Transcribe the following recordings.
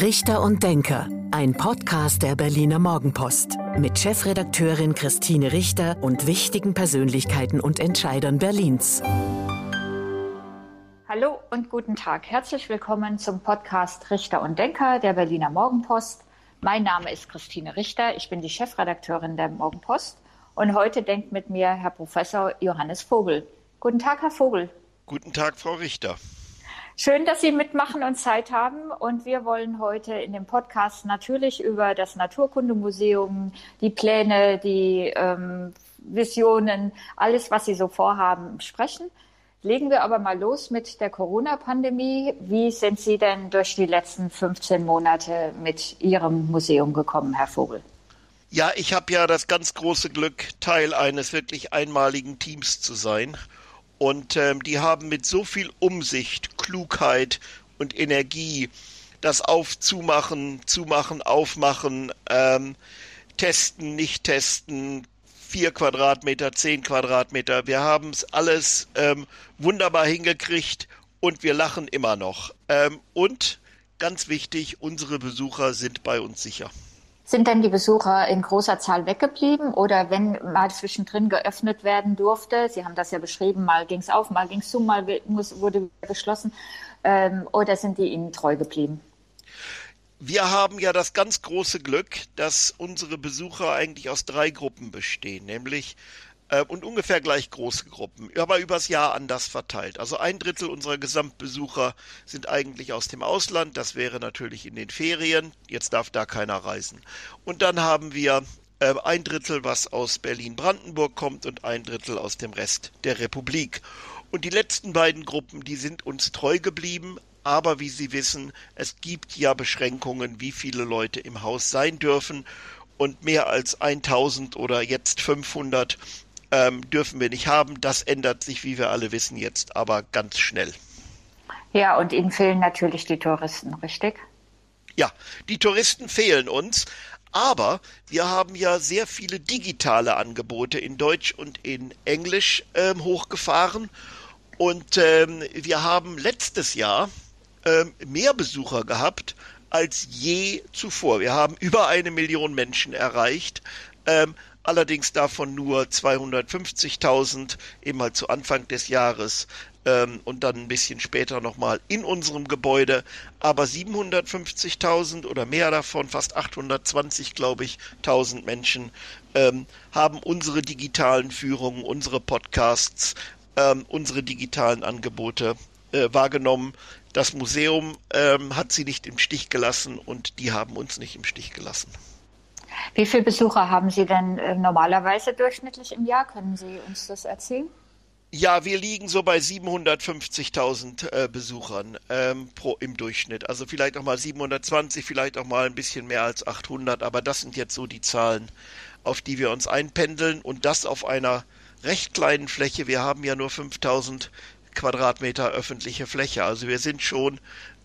Richter und Denker, ein Podcast der Berliner Morgenpost mit Chefredakteurin Christine Richter und wichtigen Persönlichkeiten und Entscheidern Berlins. Hallo und guten Tag. Herzlich willkommen zum Podcast Richter und Denker der Berliner Morgenpost. Mein Name ist Christine Richter. Ich bin die Chefredakteurin der Morgenpost. Und heute denkt mit mir Herr Professor Johannes Vogel. Guten Tag, Herr Vogel. Guten Tag, Frau Richter. Schön, dass Sie mitmachen und Zeit haben. Und wir wollen heute in dem Podcast natürlich über das Naturkundemuseum, die Pläne, die ähm, Visionen, alles, was Sie so vorhaben, sprechen. Legen wir aber mal los mit der Corona-Pandemie. Wie sind Sie denn durch die letzten 15 Monate mit Ihrem Museum gekommen, Herr Vogel? Ja, ich habe ja das ganz große Glück, Teil eines wirklich einmaligen Teams zu sein. Und ähm, die haben mit so viel Umsicht, Klugheit und Energie das Aufzumachen, Zumachen, Aufmachen, ähm, Testen, nicht testen, vier Quadratmeter, zehn Quadratmeter. Wir haben es alles ähm, wunderbar hingekriegt und wir lachen immer noch. Ähm, und ganz wichtig, unsere Besucher sind bei uns sicher. Sind denn die Besucher in großer Zahl weggeblieben oder wenn mal zwischendrin geöffnet werden durfte, Sie haben das ja beschrieben, mal ging es auf, mal ging es zu, mal wurde geschlossen, ähm, oder sind die Ihnen treu geblieben? Wir haben ja das ganz große Glück, dass unsere Besucher eigentlich aus drei Gruppen bestehen, nämlich äh, und ungefähr gleich große Gruppen, aber übers Jahr anders verteilt. Also ein Drittel unserer Gesamtbesucher sind eigentlich aus dem Ausland, das wäre natürlich in den Ferien, jetzt darf da keiner reisen. Und dann haben wir äh, ein Drittel, was aus Berlin-Brandenburg kommt und ein Drittel aus dem Rest der Republik. Und die letzten beiden Gruppen, die sind uns treu geblieben, aber wie Sie wissen, es gibt ja Beschränkungen, wie viele Leute im Haus sein dürfen. Und mehr als 1000 oder jetzt 500 ähm, dürfen wir nicht haben. Das ändert sich, wie wir alle wissen, jetzt aber ganz schnell. Ja, und Ihnen fehlen natürlich die Touristen, richtig? Ja, die Touristen fehlen uns. Aber wir haben ja sehr viele digitale Angebote in Deutsch und in Englisch ähm, hochgefahren. Und ähm, wir haben letztes Jahr ähm, mehr Besucher gehabt als je zuvor. Wir haben über eine Million Menschen erreicht. Allerdings davon nur 250.000 eben halt zu Anfang des Jahres ähm, und dann ein bisschen später nochmal in unserem Gebäude, aber 750.000 oder mehr davon, fast 820 glaube ich, 1000 Menschen ähm, haben unsere digitalen Führungen, unsere Podcasts, ähm, unsere digitalen Angebote äh, wahrgenommen. Das Museum ähm, hat sie nicht im Stich gelassen und die haben uns nicht im Stich gelassen. Wie viele Besucher haben Sie denn äh, normalerweise durchschnittlich im Jahr? Können Sie uns das erzählen? Ja, wir liegen so bei 750.000 äh, Besuchern ähm, pro im Durchschnitt. Also vielleicht auch mal 720, vielleicht auch mal ein bisschen mehr als 800. Aber das sind jetzt so die Zahlen, auf die wir uns einpendeln und das auf einer recht kleinen Fläche. Wir haben ja nur 5.000 Quadratmeter öffentliche Fläche. Also wir sind schon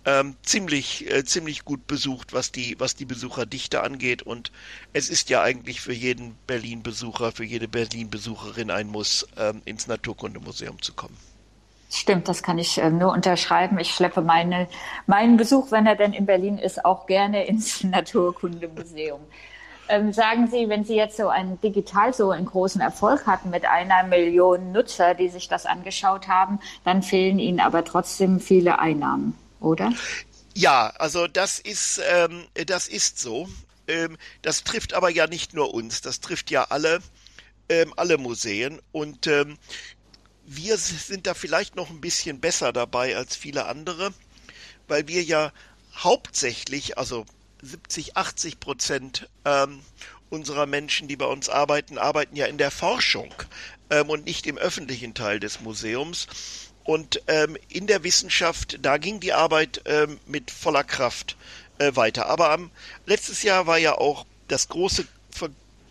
ähm, ziemlich, äh, ziemlich gut besucht, was die, was die Besucherdichte angeht. Und es ist ja eigentlich für jeden Berlin-Besucher, für jede Berlin-Besucherin ein Muss, ähm, ins Naturkundemuseum zu kommen. Stimmt, das kann ich äh, nur unterschreiben. Ich schleppe meine, meinen Besuch, wenn er denn in Berlin ist, auch gerne ins Naturkundemuseum. Ähm, sagen Sie, wenn Sie jetzt so einen digital so einen großen Erfolg hatten mit einer Million Nutzer, die sich das angeschaut haben, dann fehlen Ihnen aber trotzdem viele Einnahmen oder? Ja, also das ist, ähm, das ist so. Ähm, das trifft aber ja nicht nur uns, das trifft ja alle, ähm, alle Museen. Und ähm, wir sind da vielleicht noch ein bisschen besser dabei als viele andere, weil wir ja hauptsächlich, also 70, 80 Prozent ähm, unserer Menschen, die bei uns arbeiten, arbeiten ja in der Forschung ähm, und nicht im öffentlichen Teil des Museums. Und ähm, in der Wissenschaft, da ging die Arbeit ähm, mit voller Kraft äh, weiter. Aber ähm, letztes Jahr war ja auch das große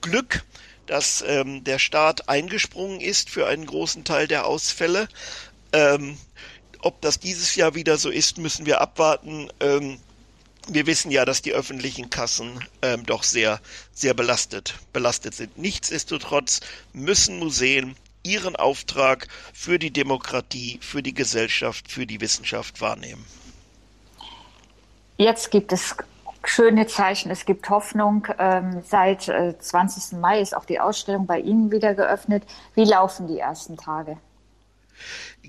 Glück, dass ähm, der Staat eingesprungen ist für einen großen Teil der Ausfälle. Ähm, ob das dieses Jahr wieder so ist, müssen wir abwarten. Ähm, wir wissen ja, dass die öffentlichen Kassen ähm, doch sehr, sehr belastet, belastet sind. Nichtsdestotrotz müssen Museen ihren Auftrag für die Demokratie, für die Gesellschaft, für die Wissenschaft wahrnehmen. Jetzt gibt es schöne Zeichen, es gibt Hoffnung. Ähm, seit äh, 20. Mai ist auch die Ausstellung bei Ihnen wieder geöffnet. Wie laufen die ersten Tage?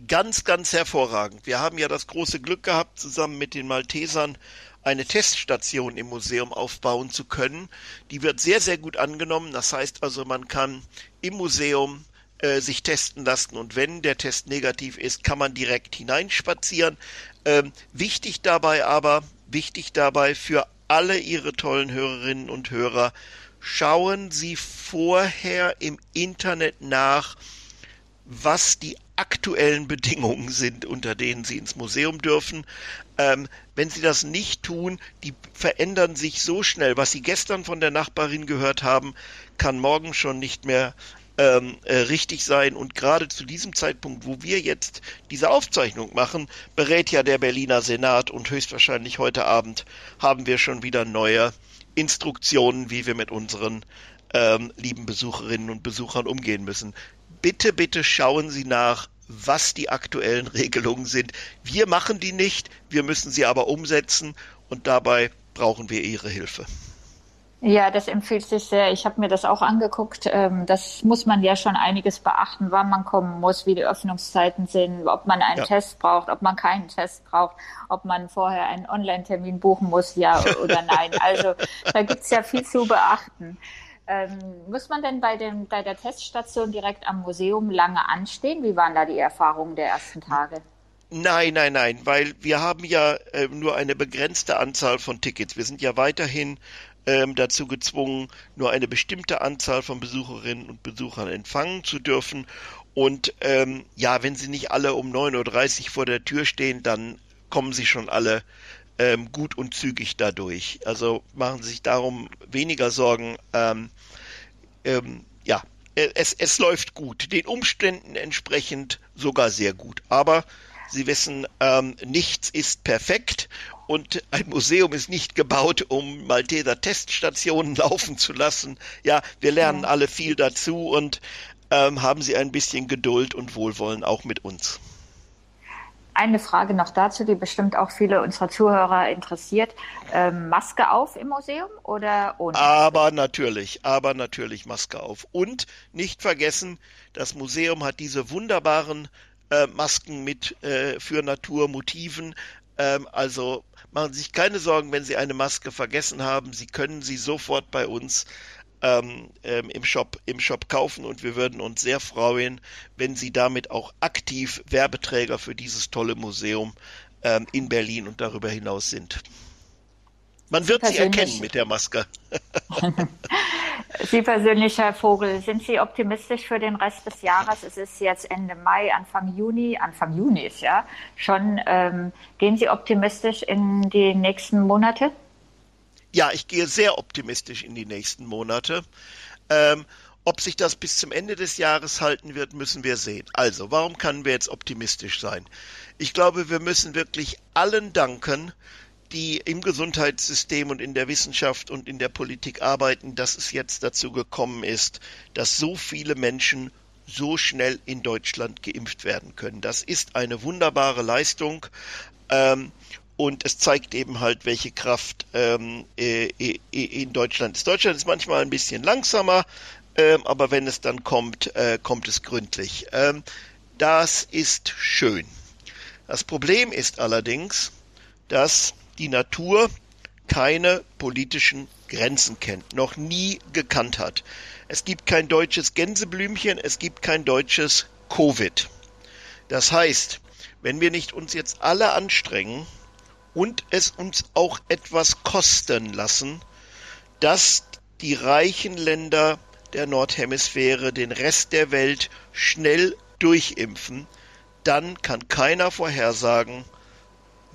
Ganz, ganz hervorragend. Wir haben ja das große Glück gehabt, zusammen mit den Maltesern eine Teststation im Museum aufbauen zu können. Die wird sehr, sehr gut angenommen. Das heißt also, man kann im Museum äh, sich testen lassen und wenn der Test negativ ist, kann man direkt hineinspazieren. Ähm, wichtig dabei aber, wichtig dabei für alle Ihre tollen Hörerinnen und Hörer, schauen Sie vorher im Internet nach, was die aktuellen Bedingungen sind, unter denen Sie ins Museum dürfen. Ähm, wenn Sie das nicht tun, die verändern sich so schnell. Was Sie gestern von der Nachbarin gehört haben, kann morgen schon nicht mehr ähm, äh, richtig sein. Und gerade zu diesem Zeitpunkt, wo wir jetzt diese Aufzeichnung machen, berät ja der Berliner Senat und höchstwahrscheinlich heute Abend haben wir schon wieder neue Instruktionen, wie wir mit unseren ähm, lieben Besucherinnen und Besuchern umgehen müssen. Bitte, bitte schauen Sie nach, was die aktuellen Regelungen sind. Wir machen die nicht, wir müssen sie aber umsetzen und dabei brauchen wir Ihre Hilfe. Ja, das empfiehlt sich sehr. Ich habe mir das auch angeguckt. Ähm, das muss man ja schon einiges beachten, wann man kommen muss, wie die Öffnungszeiten sind, ob man einen ja. Test braucht, ob man keinen Test braucht, ob man vorher einen Online-Termin buchen muss, ja oder nein. Also da gibt's ja viel zu beachten. Ähm, muss man denn bei, dem, bei der Teststation direkt am Museum lange anstehen? Wie waren da die Erfahrungen der ersten Tage? Nein, nein, nein, weil wir haben ja äh, nur eine begrenzte Anzahl von Tickets. Wir sind ja weiterhin ähm, dazu gezwungen, nur eine bestimmte Anzahl von Besucherinnen und Besuchern empfangen zu dürfen. Und ähm, ja, wenn sie nicht alle um 9.30 Uhr vor der Tür stehen, dann kommen sie schon alle ähm, gut und zügig dadurch. Also machen Sie sich darum weniger Sorgen. Ähm, ähm, ja, äh, es, es läuft gut, den Umständen entsprechend sogar sehr gut. Aber Sie wissen, ähm, nichts ist perfekt und ein Museum ist nicht gebaut, um Malteser Teststationen laufen zu lassen. Ja, wir lernen ja. alle viel dazu und ähm, haben Sie ein bisschen Geduld und Wohlwollen auch mit uns. Eine Frage noch dazu, die bestimmt auch viele unserer Zuhörer interessiert. Ähm, Maske auf im Museum oder ohne? Aber natürlich, aber natürlich Maske auf. Und nicht vergessen, das Museum hat diese wunderbaren äh, Masken mit äh, für Naturmotiven. Ähm, also machen Sie sich keine Sorgen, wenn Sie eine Maske vergessen haben. Sie können sie sofort bei uns ähm, ähm, im, Shop, im Shop kaufen und wir würden uns sehr freuen, wenn Sie damit auch aktiv Werbeträger für dieses tolle Museum ähm, in Berlin und darüber hinaus sind. Man wird Sie erkennen mit der Maske. Sie persönlich, Herr Vogel, sind Sie optimistisch für den Rest des Jahres? Es ist jetzt Ende Mai, Anfang Juni, Anfang Juni ist ja schon. Ähm, gehen Sie optimistisch in die nächsten Monate? Ja, ich gehe sehr optimistisch in die nächsten Monate. Ähm, ob sich das bis zum Ende des Jahres halten wird, müssen wir sehen. Also, warum können wir jetzt optimistisch sein? Ich glaube, wir müssen wirklich allen danken, die im Gesundheitssystem und in der Wissenschaft und in der Politik arbeiten, dass es jetzt dazu gekommen ist, dass so viele Menschen so schnell in Deutschland geimpft werden können. Das ist eine wunderbare Leistung. Ähm, und es zeigt eben halt, welche Kraft ähm, äh, äh, in Deutschland ist. Deutschland ist manchmal ein bisschen langsamer, ähm, aber wenn es dann kommt, äh, kommt es gründlich. Ähm, das ist schön. Das Problem ist allerdings, dass die Natur keine politischen Grenzen kennt, noch nie gekannt hat. Es gibt kein deutsches Gänseblümchen, es gibt kein deutsches Covid. Das heißt, wenn wir nicht uns jetzt alle anstrengen, und es uns auch etwas kosten lassen, dass die reichen Länder der Nordhemisphäre den Rest der Welt schnell durchimpfen, dann kann keiner vorhersagen,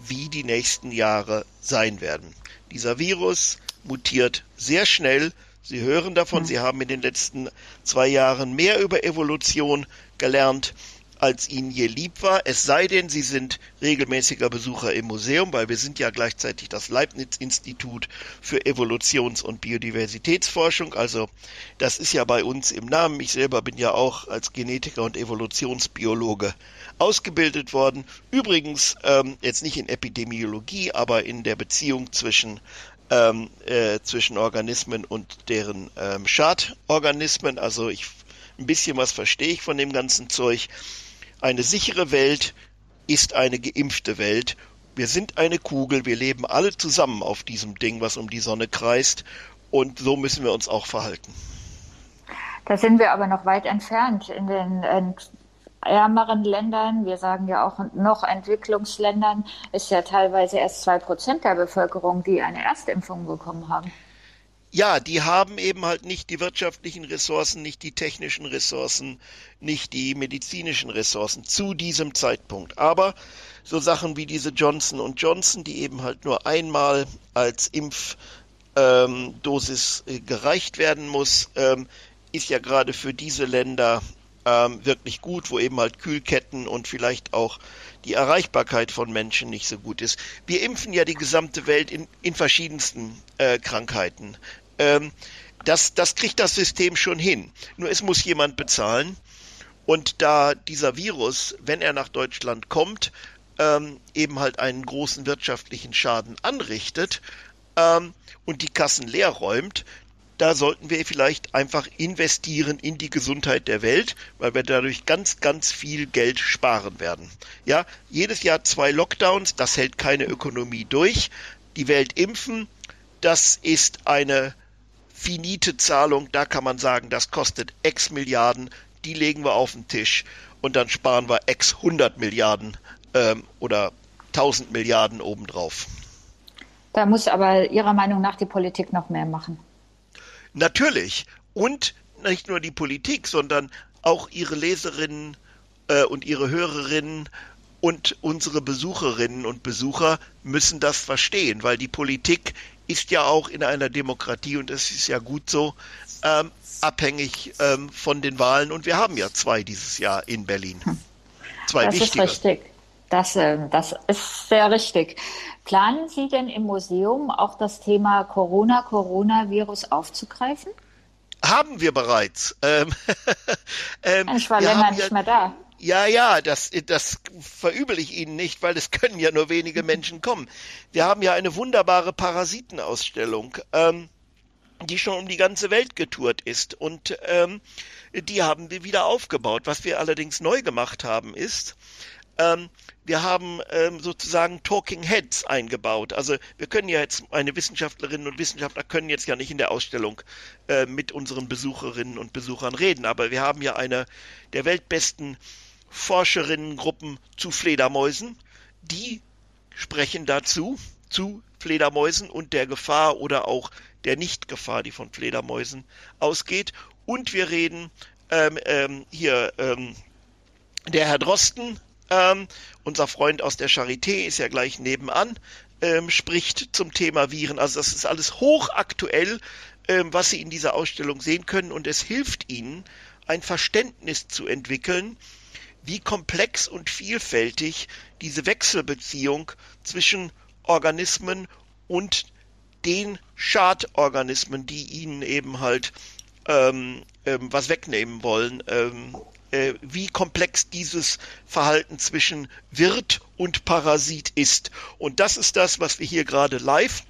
wie die nächsten Jahre sein werden. Dieser Virus mutiert sehr schnell. Sie hören davon, Sie haben in den letzten zwei Jahren mehr über Evolution gelernt als ihnen je lieb war, es sei denn, sie sind regelmäßiger Besucher im Museum, weil wir sind ja gleichzeitig das Leibniz-Institut für Evolutions- und Biodiversitätsforschung. Also das ist ja bei uns im Namen. Ich selber bin ja auch als Genetiker und Evolutionsbiologe ausgebildet worden. Übrigens ähm, jetzt nicht in Epidemiologie, aber in der Beziehung zwischen ähm, äh, zwischen Organismen und deren ähm, Schadorganismen. Also ich ein bisschen was verstehe ich von dem ganzen Zeug. Eine sichere Welt ist eine geimpfte Welt. Wir sind eine Kugel, wir leben alle zusammen auf diesem Ding, was um die Sonne kreist. Und so müssen wir uns auch verhalten. Da sind wir aber noch weit entfernt. In den ärmeren Ländern, wir sagen ja auch noch Entwicklungsländern, ist ja teilweise erst zwei Prozent der Bevölkerung, die eine Erstimpfung bekommen haben. Ja, die haben eben halt nicht die wirtschaftlichen Ressourcen, nicht die technischen Ressourcen, nicht die medizinischen Ressourcen zu diesem Zeitpunkt. Aber so Sachen wie diese Johnson Johnson, die eben halt nur einmal als Impfdosis ähm, gereicht werden muss, ähm, ist ja gerade für diese Länder ähm, wirklich gut, wo eben halt Kühlketten und vielleicht auch die Erreichbarkeit von Menschen nicht so gut ist. Wir impfen ja die gesamte Welt in, in verschiedensten äh, Krankheiten. Ähm, das, das kriegt das System schon hin. Nur es muss jemand bezahlen. Und da dieser Virus, wenn er nach Deutschland kommt, ähm, eben halt einen großen wirtschaftlichen Schaden anrichtet ähm, und die Kassen leer räumt, da sollten wir vielleicht einfach investieren in die Gesundheit der Welt, weil wir dadurch ganz, ganz viel Geld sparen werden. Ja, jedes Jahr zwei Lockdowns, das hält keine Ökonomie durch. Die Welt impfen, das ist eine finite Zahlung, da kann man sagen, das kostet x Milliarden, die legen wir auf den Tisch und dann sparen wir x 100 Milliarden ähm, oder 1000 Milliarden obendrauf. Da muss aber Ihrer Meinung nach die Politik noch mehr machen. Natürlich. Und nicht nur die Politik, sondern auch ihre Leserinnen äh, und ihre Hörerinnen und unsere Besucherinnen und Besucher müssen das verstehen, weil die Politik ist ja auch in einer Demokratie und es ist ja gut so ähm, abhängig ähm, von den Wahlen und wir haben ja zwei dieses Jahr in Berlin. Hm. Zwei das wichtige. ist richtig. Das, äh, das ist sehr richtig. Planen Sie denn im Museum auch das Thema Corona, Coronavirus aufzugreifen? Haben wir bereits. Ähm, ähm, ich war länger nicht ja, mehr da. Ja, ja, das, das verübel ich Ihnen nicht, weil es können ja nur wenige Menschen kommen. Wir haben ja eine wunderbare Parasitenausstellung, ähm, die schon um die ganze Welt getourt ist. Und ähm, die haben wir wieder aufgebaut. Was wir allerdings neu gemacht haben, ist, ähm, wir haben ähm, sozusagen Talking Heads eingebaut. Also wir können ja jetzt, meine Wissenschaftlerinnen und Wissenschaftler können jetzt ja nicht in der Ausstellung äh, mit unseren Besucherinnen und Besuchern reden, aber wir haben ja eine der weltbesten Forscherinnengruppen zu Fledermäusen, die sprechen dazu, zu Fledermäusen und der Gefahr oder auch der Nichtgefahr, die von Fledermäusen ausgeht. Und wir reden ähm, ähm, hier ähm, der Herr Drosten, ähm, unser Freund aus der Charité ist ja gleich nebenan, ähm, spricht zum Thema Viren. Also das ist alles hochaktuell, ähm, was Sie in dieser Ausstellung sehen können und es hilft Ihnen, ein Verständnis zu entwickeln, wie komplex und vielfältig diese Wechselbeziehung zwischen Organismen und den Schadorganismen, die ihnen eben halt ähm, ähm, was wegnehmen wollen, ähm, äh, wie komplex dieses Verhalten zwischen Wirt und Parasit ist. Und das ist das, was wir hier gerade live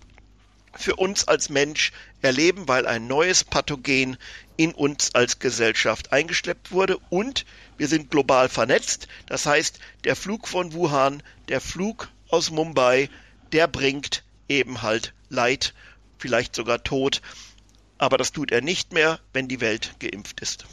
für uns als Mensch erleben, weil ein neues Pathogen in uns als Gesellschaft eingeschleppt wurde und wir sind global vernetzt. Das heißt, der Flug von Wuhan, der Flug aus Mumbai, der bringt eben halt Leid, vielleicht sogar Tod. Aber das tut er nicht mehr, wenn die Welt geimpft ist.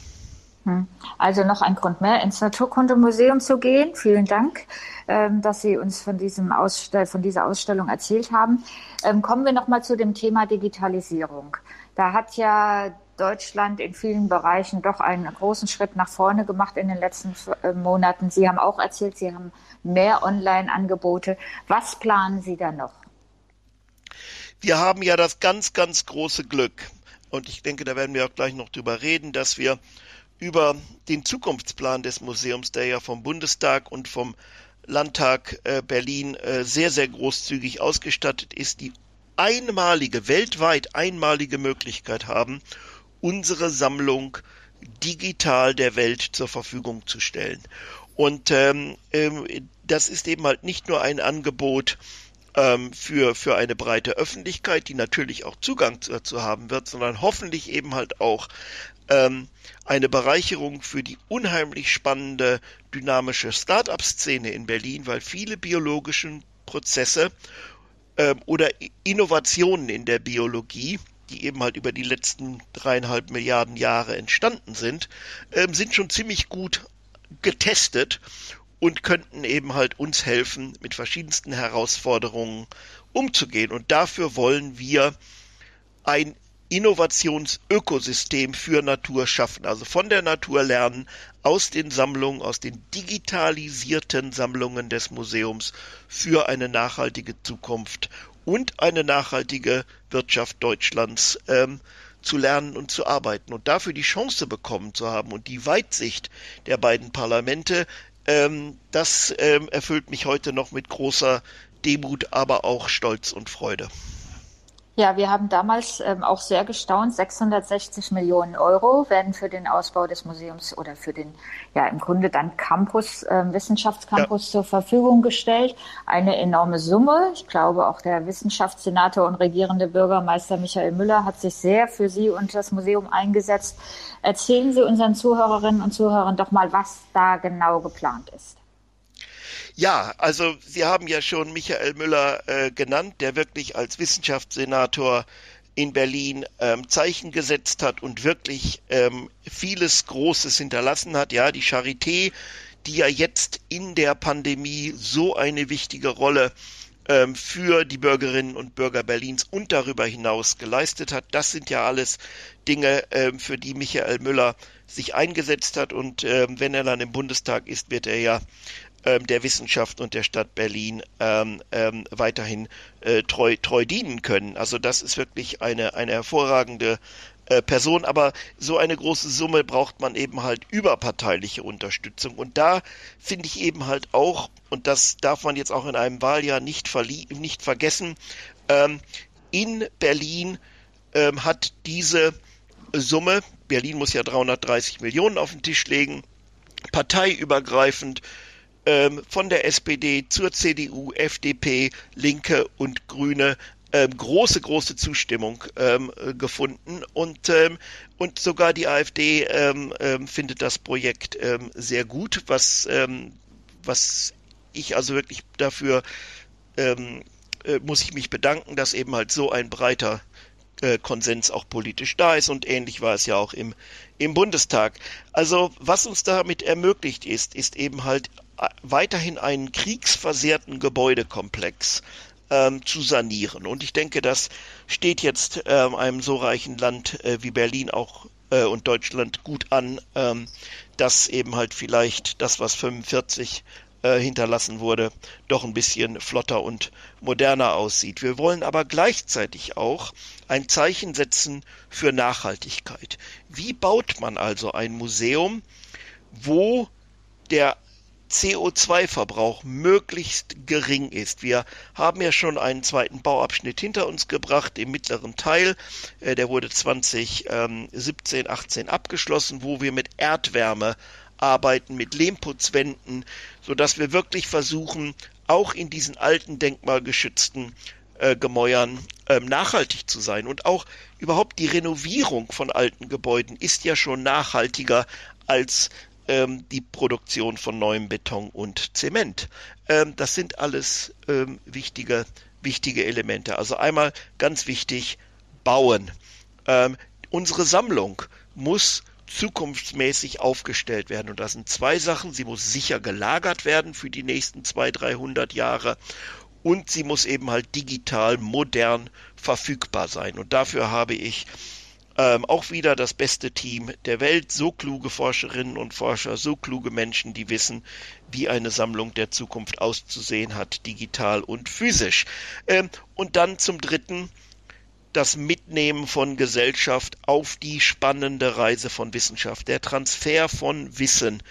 Hm. Also noch ein Grund mehr, ins Naturkundemuseum zu gehen. Vielen Dank, ähm, dass Sie uns von, diesem Ausstell von dieser Ausstellung erzählt haben. Ähm, kommen wir noch mal zu dem Thema Digitalisierung. Da hat ja Deutschland in vielen Bereichen doch einen großen Schritt nach vorne gemacht in den letzten äh, Monaten. Sie haben auch erzählt, Sie haben mehr Online-Angebote. Was planen Sie da noch? Wir haben ja das ganz, ganz große Glück, und ich denke, da werden wir auch gleich noch drüber reden, dass wir über den Zukunftsplan des Museums, der ja vom Bundestag und vom Landtag äh, Berlin äh, sehr, sehr großzügig ausgestattet ist, die einmalige, weltweit einmalige Möglichkeit haben, unsere Sammlung digital der Welt zur Verfügung zu stellen. Und ähm, ähm, das ist eben halt nicht nur ein Angebot ähm, für, für eine breite Öffentlichkeit, die natürlich auch Zugang dazu haben wird, sondern hoffentlich eben halt auch ähm, eine Bereicherung für die unheimlich spannende dynamische Start-up-Szene in Berlin, weil viele biologische Prozesse ähm, oder Innovationen in der Biologie, die eben halt über die letzten dreieinhalb Milliarden Jahre entstanden sind, ähm, sind schon ziemlich gut getestet und könnten eben halt uns helfen, mit verschiedensten Herausforderungen umzugehen. Und dafür wollen wir ein Innovationsökosystem für Natur schaffen. Also von der Natur lernen, aus den Sammlungen, aus den digitalisierten Sammlungen des Museums für eine nachhaltige Zukunft und eine nachhaltige Wirtschaft Deutschlands ähm, zu lernen und zu arbeiten und dafür die Chance bekommen zu haben und die Weitsicht der beiden Parlamente, ähm, das ähm, erfüllt mich heute noch mit großer Demut, aber auch Stolz und Freude. Ja, wir haben damals ähm, auch sehr gestaunt. 660 Millionen Euro werden für den Ausbau des Museums oder für den, ja, im Grunde dann Campus, äh, Wissenschaftscampus ja. zur Verfügung gestellt. Eine enorme Summe. Ich glaube, auch der Wissenschaftssenator und regierende Bürgermeister Michael Müller hat sich sehr für Sie und das Museum eingesetzt. Erzählen Sie unseren Zuhörerinnen und Zuhörern doch mal, was da genau geplant ist. Ja, also Sie haben ja schon Michael Müller äh, genannt, der wirklich als Wissenschaftssenator in Berlin ähm, Zeichen gesetzt hat und wirklich ähm, vieles Großes hinterlassen hat. Ja, die Charité, die ja jetzt in der Pandemie so eine wichtige Rolle ähm, für die Bürgerinnen und Bürger Berlins und darüber hinaus geleistet hat. Das sind ja alles Dinge, ähm, für die Michael Müller sich eingesetzt hat. Und ähm, wenn er dann im Bundestag ist, wird er ja der Wissenschaft und der Stadt Berlin ähm, ähm, weiterhin äh, treu, treu dienen können. Also das ist wirklich eine, eine hervorragende äh, Person, aber so eine große Summe braucht man eben halt überparteiliche Unterstützung. Und da finde ich eben halt auch, und das darf man jetzt auch in einem Wahljahr nicht, nicht vergessen, ähm, in Berlin ähm, hat diese Summe, Berlin muss ja 330 Millionen auf den Tisch legen, parteiübergreifend ähm, von der SPD zur CDU, FDP, Linke und Grüne ähm, große, große Zustimmung ähm, gefunden und, ähm, und sogar die AfD ähm, ähm, findet das Projekt ähm, sehr gut, was, was ich also wirklich dafür äh, muss ich mich bedanken, dass eben halt so ein breiter äh, Konsens auch politisch da ist und ähnlich war es ja auch im, im Bundestag. Also was uns damit ermöglicht ist, ist eben halt weiterhin einen kriegsversehrten Gebäudekomplex ähm, zu sanieren. Und ich denke, das steht jetzt ähm, einem so reichen Land äh, wie Berlin auch äh, und Deutschland gut an, ähm, dass eben halt vielleicht das, was 45 äh, hinterlassen wurde, doch ein bisschen flotter und moderner aussieht. Wir wollen aber gleichzeitig auch ein Zeichen setzen für Nachhaltigkeit. Wie baut man also ein Museum, wo der CO2-Verbrauch möglichst gering ist. Wir haben ja schon einen zweiten Bauabschnitt hinter uns gebracht im mittleren Teil. Äh, der wurde 2017, 18 abgeschlossen, wo wir mit Erdwärme arbeiten, mit Lehmputzwänden, so dass wir wirklich versuchen, auch in diesen alten denkmalgeschützten äh, Gemäuern ähm, nachhaltig zu sein. Und auch überhaupt die Renovierung von alten Gebäuden ist ja schon nachhaltiger als ähm, die Produktion von neuem Beton und Zement. Ähm, das sind alles ähm, wichtige, wichtige Elemente. Also einmal ganz wichtig, bauen. Ähm, unsere Sammlung muss zukunftsmäßig aufgestellt werden. Und das sind zwei Sachen. Sie muss sicher gelagert werden für die nächsten zwei, dreihundert Jahre. Und sie muss eben halt digital, modern verfügbar sein. Und dafür habe ich ähm, auch wieder das beste Team der Welt, so kluge Forscherinnen und Forscher, so kluge Menschen, die wissen, wie eine Sammlung der Zukunft auszusehen hat, digital und physisch. Ähm, und dann zum Dritten das Mitnehmen von Gesellschaft auf die spannende Reise von Wissenschaft, der Transfer von Wissen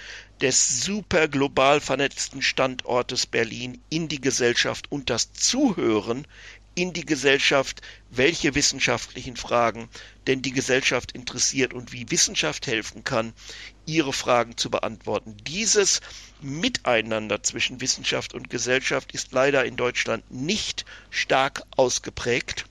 des super global vernetzten Standortes Berlin in die Gesellschaft und das Zuhören in die Gesellschaft, welche wissenschaftlichen Fragen denn die Gesellschaft interessiert und wie Wissenschaft helfen kann, ihre Fragen zu beantworten. Dieses Miteinander zwischen Wissenschaft und Gesellschaft ist leider in Deutschland nicht stark ausgeprägt.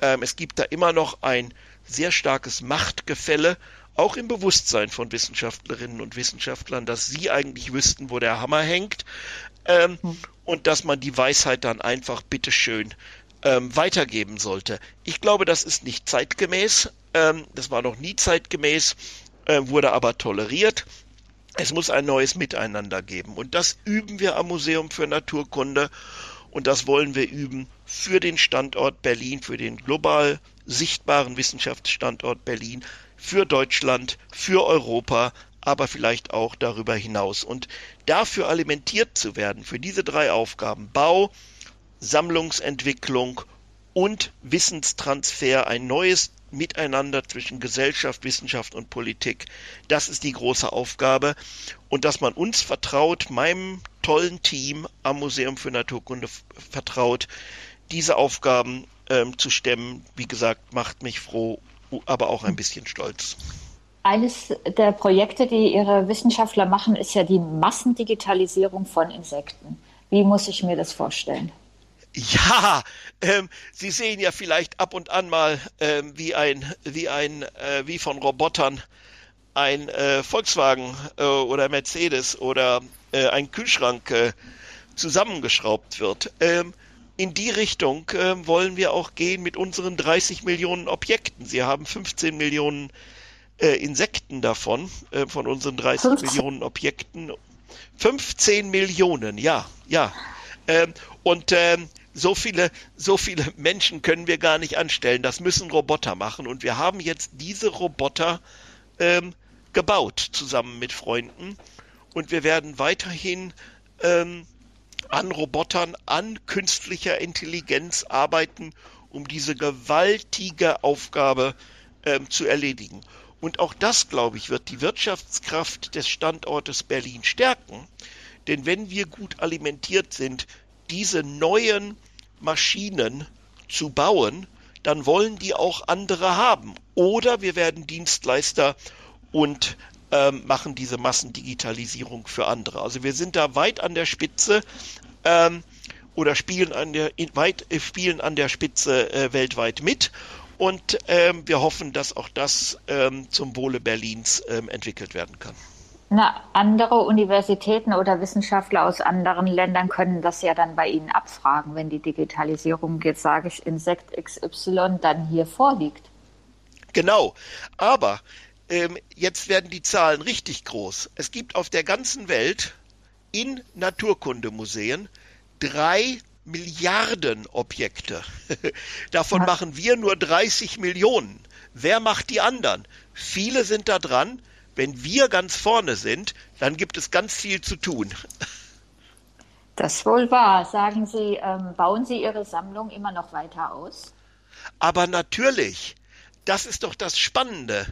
Ähm, es gibt da immer noch ein sehr starkes Machtgefälle, auch im Bewusstsein von Wissenschaftlerinnen und Wissenschaftlern, dass sie eigentlich wüssten, wo der Hammer hängt ähm, hm. und dass man die Weisheit dann einfach bitteschön ähm, weitergeben sollte. Ich glaube, das ist nicht zeitgemäß. Ähm, das war noch nie zeitgemäß, äh, wurde aber toleriert. Es muss ein neues Miteinander geben. Und das üben wir am Museum für Naturkunde. Und das wollen wir üben für den Standort Berlin, für den global sichtbaren Wissenschaftsstandort Berlin, für Deutschland, für Europa, aber vielleicht auch darüber hinaus. Und dafür alimentiert zu werden, für diese drei Aufgaben, Bau, Sammlungsentwicklung und Wissenstransfer, ein neues Miteinander zwischen Gesellschaft, Wissenschaft und Politik. Das ist die große Aufgabe. Und dass man uns vertraut, meinem tollen Team am Museum für Naturkunde vertraut, diese Aufgaben ähm, zu stemmen, wie gesagt, macht mich froh, aber auch ein bisschen stolz. Eines der Projekte, die Ihre Wissenschaftler machen, ist ja die Massendigitalisierung von Insekten. Wie muss ich mir das vorstellen? Ja, ähm, Sie sehen ja vielleicht ab und an mal ähm, wie ein, wie ein, äh, wie von Robotern ein äh, Volkswagen äh, oder Mercedes oder äh, ein Kühlschrank äh, zusammengeschraubt wird. Ähm, in die Richtung äh, wollen wir auch gehen mit unseren 30 Millionen Objekten. Sie haben 15 Millionen äh, Insekten davon, äh, von unseren 30 15. Millionen Objekten. 15 Millionen, ja, ja. Ähm, und ähm, so viele, so viele Menschen können wir gar nicht anstellen. Das müssen Roboter machen. Und wir haben jetzt diese Roboter ähm, gebaut zusammen mit Freunden. Und wir werden weiterhin ähm, an Robotern, an künstlicher Intelligenz arbeiten, um diese gewaltige Aufgabe ähm, zu erledigen. Und auch das, glaube ich, wird die Wirtschaftskraft des Standortes Berlin stärken. Denn wenn wir gut alimentiert sind, diese neuen Maschinen zu bauen, dann wollen die auch andere haben. Oder wir werden Dienstleister und ähm, machen diese Massendigitalisierung für andere. Also wir sind da weit an der Spitze ähm, oder spielen an der weit äh, spielen an der Spitze äh, weltweit mit. Und ähm, wir hoffen, dass auch das ähm, zum Wohle Berlins ähm, entwickelt werden kann. Na, andere Universitäten oder Wissenschaftler aus anderen Ländern können das ja dann bei Ihnen abfragen, wenn die Digitalisierung, jetzt sage ich, Insekt XY dann hier vorliegt. Genau. Aber ähm, jetzt werden die Zahlen richtig groß. Es gibt auf der ganzen Welt in Naturkundemuseen drei Milliarden Objekte. Davon ja. machen wir nur 30 Millionen. Wer macht die anderen? Viele sind da dran wenn wir ganz vorne sind, dann gibt es ganz viel zu tun. Das wohl wahr. Sagen Sie, ähm, bauen Sie Ihre Sammlung immer noch weiter aus? Aber natürlich. Das ist doch das Spannende.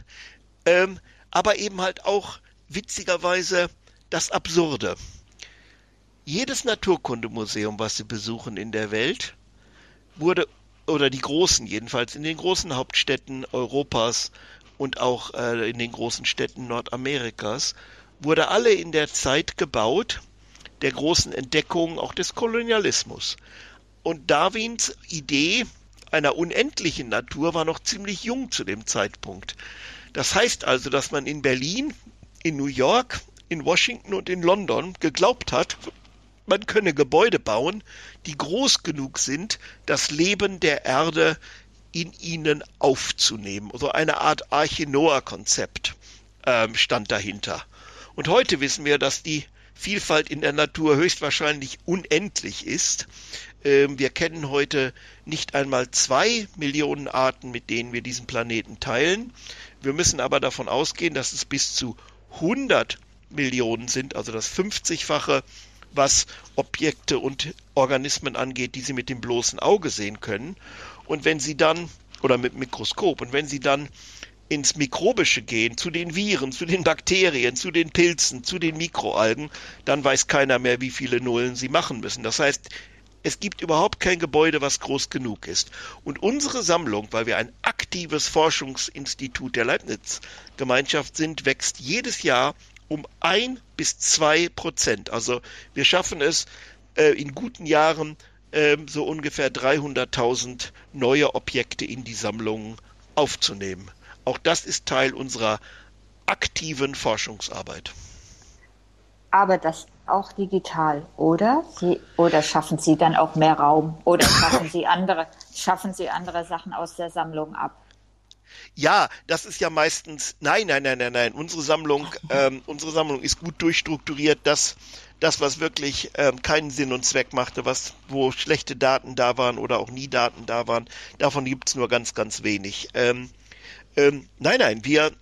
Ähm, aber eben halt auch witzigerweise das Absurde. Jedes Naturkundemuseum, was Sie besuchen in der Welt, wurde, oder die großen jedenfalls, in den großen Hauptstädten Europas und auch äh, in den großen Städten Nordamerikas, wurde alle in der Zeit gebaut, der großen Entdeckung auch des Kolonialismus. Und Darwins Idee einer unendlichen Natur war noch ziemlich jung zu dem Zeitpunkt. Das heißt also, dass man in Berlin, in New York, in Washington und in London geglaubt hat, man könne Gebäude bauen, die groß genug sind, das Leben der Erde in ihnen aufzunehmen. So eine Art Arche Noah-Konzept ähm, stand dahinter. Und heute wissen wir, dass die Vielfalt in der Natur höchstwahrscheinlich unendlich ist. Ähm, wir kennen heute nicht einmal zwei Millionen Arten, mit denen wir diesen Planeten teilen. Wir müssen aber davon ausgehen, dass es bis zu 100 Millionen sind, also das 50-fache, was Objekte und Organismen angeht, die Sie mit dem bloßen Auge sehen können. Und wenn Sie dann, oder mit Mikroskop, und wenn Sie dann ins Mikrobische gehen, zu den Viren, zu den Bakterien, zu den Pilzen, zu den Mikroalgen, dann weiß keiner mehr, wie viele Nullen sie machen müssen. Das heißt, Es gibt überhaupt kein Gebäude, was groß genug ist. Und unsere Sammlung, weil wir ein aktives Forschungsinstitut der Leibniz-Gemeinschaft sind, wächst jedes Jahr um ein bis zwei Prozent. Also wir schaffen es äh, in guten Jahren äh, so ungefähr 300.000 neue Objekte in die Sammlung aufzunehmen. Auch das ist Teil unserer aktiven Forschungsarbeit. Aber das auch digital, oder? Sie, oder schaffen Sie dann auch mehr Raum? Oder schaffen Sie andere, schaffen Sie andere Sachen aus der Sammlung ab? Ja, das ist ja meistens. Nein, nein, nein, nein, nein. Unsere Sammlung, ähm, unsere Sammlung ist gut durchstrukturiert. Das, das, was wirklich ähm, keinen Sinn und Zweck machte, was, wo schlechte Daten da waren oder auch nie Daten da waren, davon gibt's nur ganz, ganz wenig. Ähm, ähm, nein, nein, wir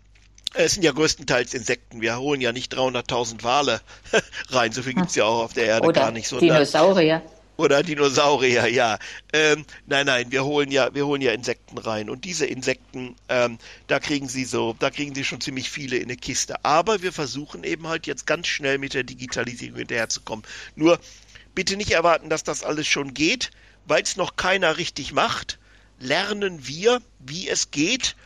es sind ja größtenteils Insekten. Wir holen ja nicht 300.000 Wale rein. So viel gibt's ja auch auf der Erde Oder gar nicht. So Dinosaurier. Oder Dinosaurier, ja. Ähm, nein, nein, wir holen ja, wir holen ja Insekten rein. Und diese Insekten, ähm, da kriegen sie so, da kriegen sie schon ziemlich viele in eine Kiste. Aber wir versuchen eben halt jetzt ganz schnell mit der Digitalisierung hinterherzukommen. Nur bitte nicht erwarten, dass das alles schon geht, weil es noch keiner richtig macht. Lernen wir, wie es geht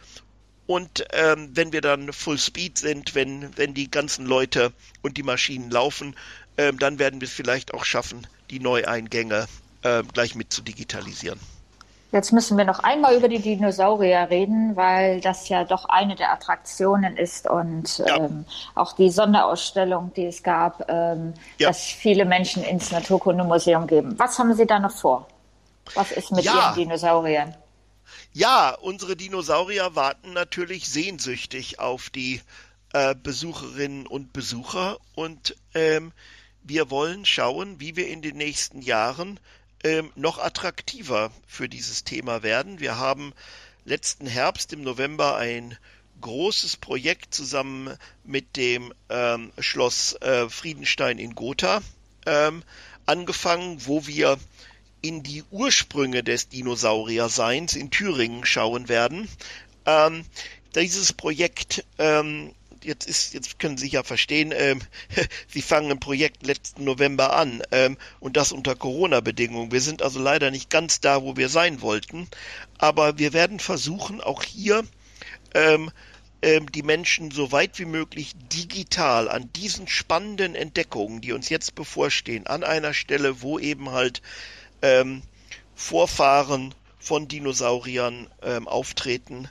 und ähm, wenn wir dann Full Speed sind, wenn, wenn die ganzen Leute und die Maschinen laufen, ähm, dann werden wir es vielleicht auch schaffen, die Neueingänge äh, gleich mit zu digitalisieren. Jetzt müssen wir noch einmal über die Dinosaurier reden, weil das ja doch eine der Attraktionen ist und ja. ähm, auch die Sonderausstellung, die es gab, ähm, ja. dass viele Menschen ins Naturkundemuseum geben. Was haben Sie da noch vor? Was ist mit ja. Ihren Dinosauriern? Ja, unsere Dinosaurier warten natürlich sehnsüchtig auf die äh, Besucherinnen und Besucher und ähm, wir wollen schauen, wie wir in den nächsten Jahren ähm, noch attraktiver für dieses Thema werden. Wir haben letzten Herbst im November ein großes Projekt zusammen mit dem ähm, Schloss äh, Friedenstein in Gotha ähm, angefangen, wo wir in die Ursprünge des Dinosaurierseins in Thüringen schauen werden. Ähm, dieses Projekt, ähm, jetzt ist, jetzt können Sie ja verstehen, ähm, Sie fangen ein Projekt letzten November an ähm, und das unter Corona-Bedingungen. Wir sind also leider nicht ganz da, wo wir sein wollten, aber wir werden versuchen, auch hier ähm, ähm, die Menschen so weit wie möglich digital an diesen spannenden Entdeckungen, die uns jetzt bevorstehen, an einer Stelle, wo eben halt ähm, Vorfahren von Dinosauriern ähm, auftreten,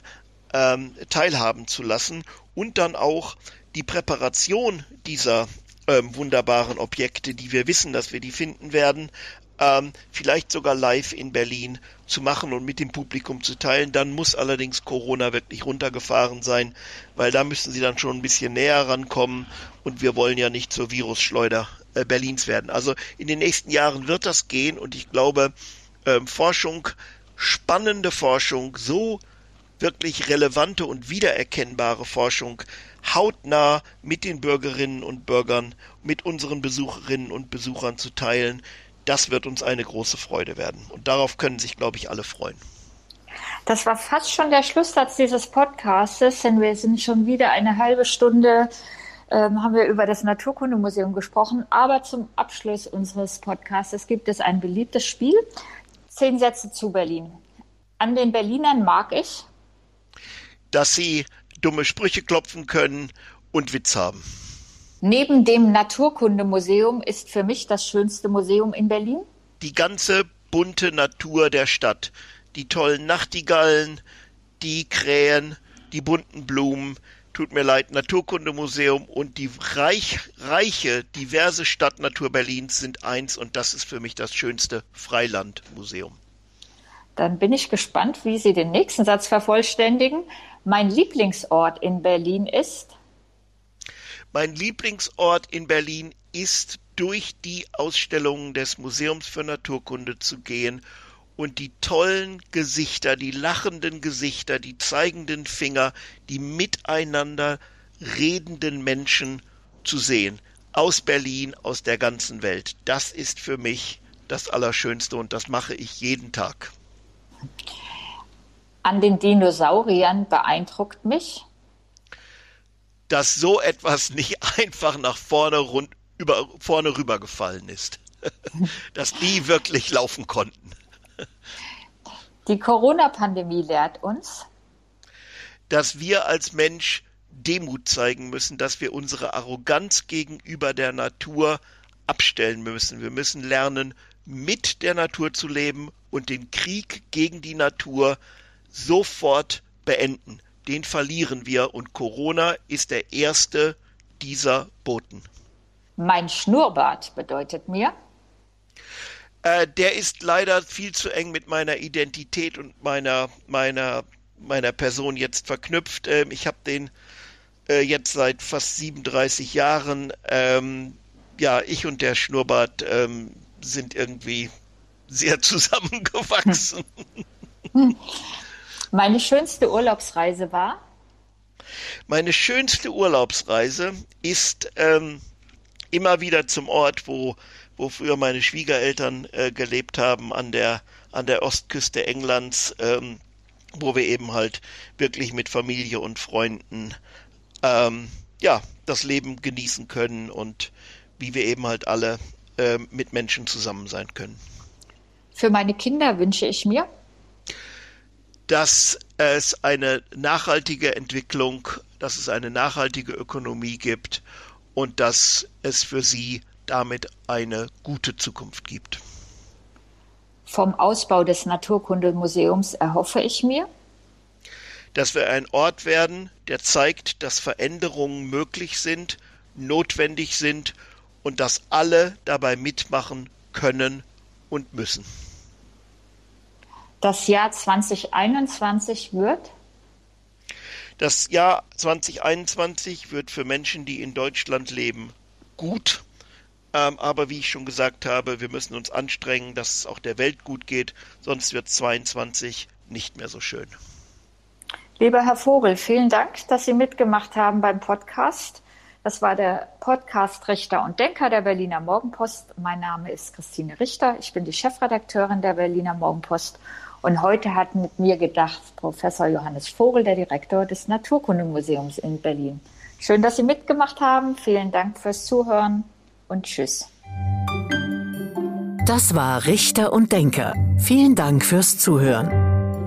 ähm, teilhaben zu lassen und dann auch die Präparation dieser ähm, wunderbaren Objekte, die wir wissen, dass wir die finden werden, ähm, vielleicht sogar live in Berlin zu machen und mit dem Publikum zu teilen. Dann muss allerdings Corona wirklich runtergefahren sein, weil da müssen sie dann schon ein bisschen näher rankommen und wir wollen ja nicht zur Virusschleuder äh, Berlins werden. Also in den nächsten Jahren wird das gehen und ich glaube, ähm, Forschung, spannende Forschung, so wirklich relevante und wiedererkennbare Forschung hautnah mit den Bürgerinnen und Bürgern, mit unseren Besucherinnen und Besuchern zu teilen, das wird uns eine große Freude werden. Und darauf können sich, glaube ich, alle freuen. Das war fast schon der Schlusssatz dieses Podcastes, denn wir sind schon wieder eine halbe Stunde ähm, haben wir über das Naturkundemuseum gesprochen. Aber zum Abschluss unseres Podcasts gibt es ein beliebtes Spiel. Zehn Sätze zu Berlin. An den Berlinern mag ich, dass sie dumme Sprüche klopfen können und Witz haben. Neben dem Naturkundemuseum ist für mich das schönste Museum in Berlin. Die ganze bunte Natur der Stadt. Die tollen Nachtigallen, die Krähen, die bunten Blumen, tut mir leid, Naturkundemuseum und die reich, reiche, diverse Stadtnatur Berlins sind eins und das ist für mich das schönste Freilandmuseum. Dann bin ich gespannt, wie Sie den nächsten Satz vervollständigen. Mein Lieblingsort in Berlin ist? Mein Lieblingsort in Berlin ist durch die Ausstellungen des Museums für Naturkunde zu gehen und die tollen Gesichter, die lachenden Gesichter, die zeigenden Finger, die miteinander redenden Menschen zu sehen. Aus Berlin, aus der ganzen Welt. Das ist für mich das Allerschönste und das mache ich jeden Tag. An den Dinosauriern beeindruckt mich, dass so etwas nicht einfach nach vorne, rund, über, vorne rübergefallen ist. dass die wirklich laufen konnten. Die Corona-Pandemie lehrt uns, dass wir als Mensch Demut zeigen müssen, dass wir unsere Arroganz gegenüber der Natur abstellen müssen. Wir müssen lernen, mit der Natur zu leben und den Krieg gegen die Natur sofort beenden. Den verlieren wir und Corona ist der erste dieser Boten. Mein Schnurrbart bedeutet mir, äh, der ist leider viel zu eng mit meiner Identität und meiner, meiner, meiner Person jetzt verknüpft. Ähm, ich habe den äh, jetzt seit fast 37 Jahren. Ähm, ja, ich und der Schnurrbart ähm, sind irgendwie sehr zusammengewachsen. Meine schönste Urlaubsreise war? Meine schönste Urlaubsreise ist ähm, immer wieder zum Ort, wo, wo früher meine Schwiegereltern äh, gelebt haben, an der, an der Ostküste Englands, ähm, wo wir eben halt wirklich mit Familie und Freunden ähm, ja, das Leben genießen können und wie wir eben halt alle äh, mit Menschen zusammen sein können. Für meine Kinder wünsche ich mir, dass es eine nachhaltige Entwicklung, dass es eine nachhaltige Ökonomie gibt und dass es für sie damit eine gute Zukunft gibt. Vom Ausbau des Naturkundemuseums erhoffe ich mir, dass wir ein Ort werden, der zeigt, dass Veränderungen möglich sind, notwendig sind und dass alle dabei mitmachen können und müssen. Das Jahr 2021 wird? Das Jahr 2021 wird für Menschen, die in Deutschland leben, gut. Ähm, aber wie ich schon gesagt habe, wir müssen uns anstrengen, dass es auch der Welt gut geht, sonst wird 2022 nicht mehr so schön. Lieber Herr Vogel, vielen Dank, dass Sie mitgemacht haben beim Podcast. Das war der Podcast Richter und Denker der Berliner Morgenpost. Mein Name ist Christine Richter. Ich bin die Chefredakteurin der Berliner Morgenpost. Und heute hat mit mir gedacht Professor Johannes Vogel, der Direktor des Naturkundemuseums in Berlin. Schön, dass Sie mitgemacht haben. Vielen Dank fürs Zuhören und Tschüss. Das war Richter und Denker. Vielen Dank fürs Zuhören.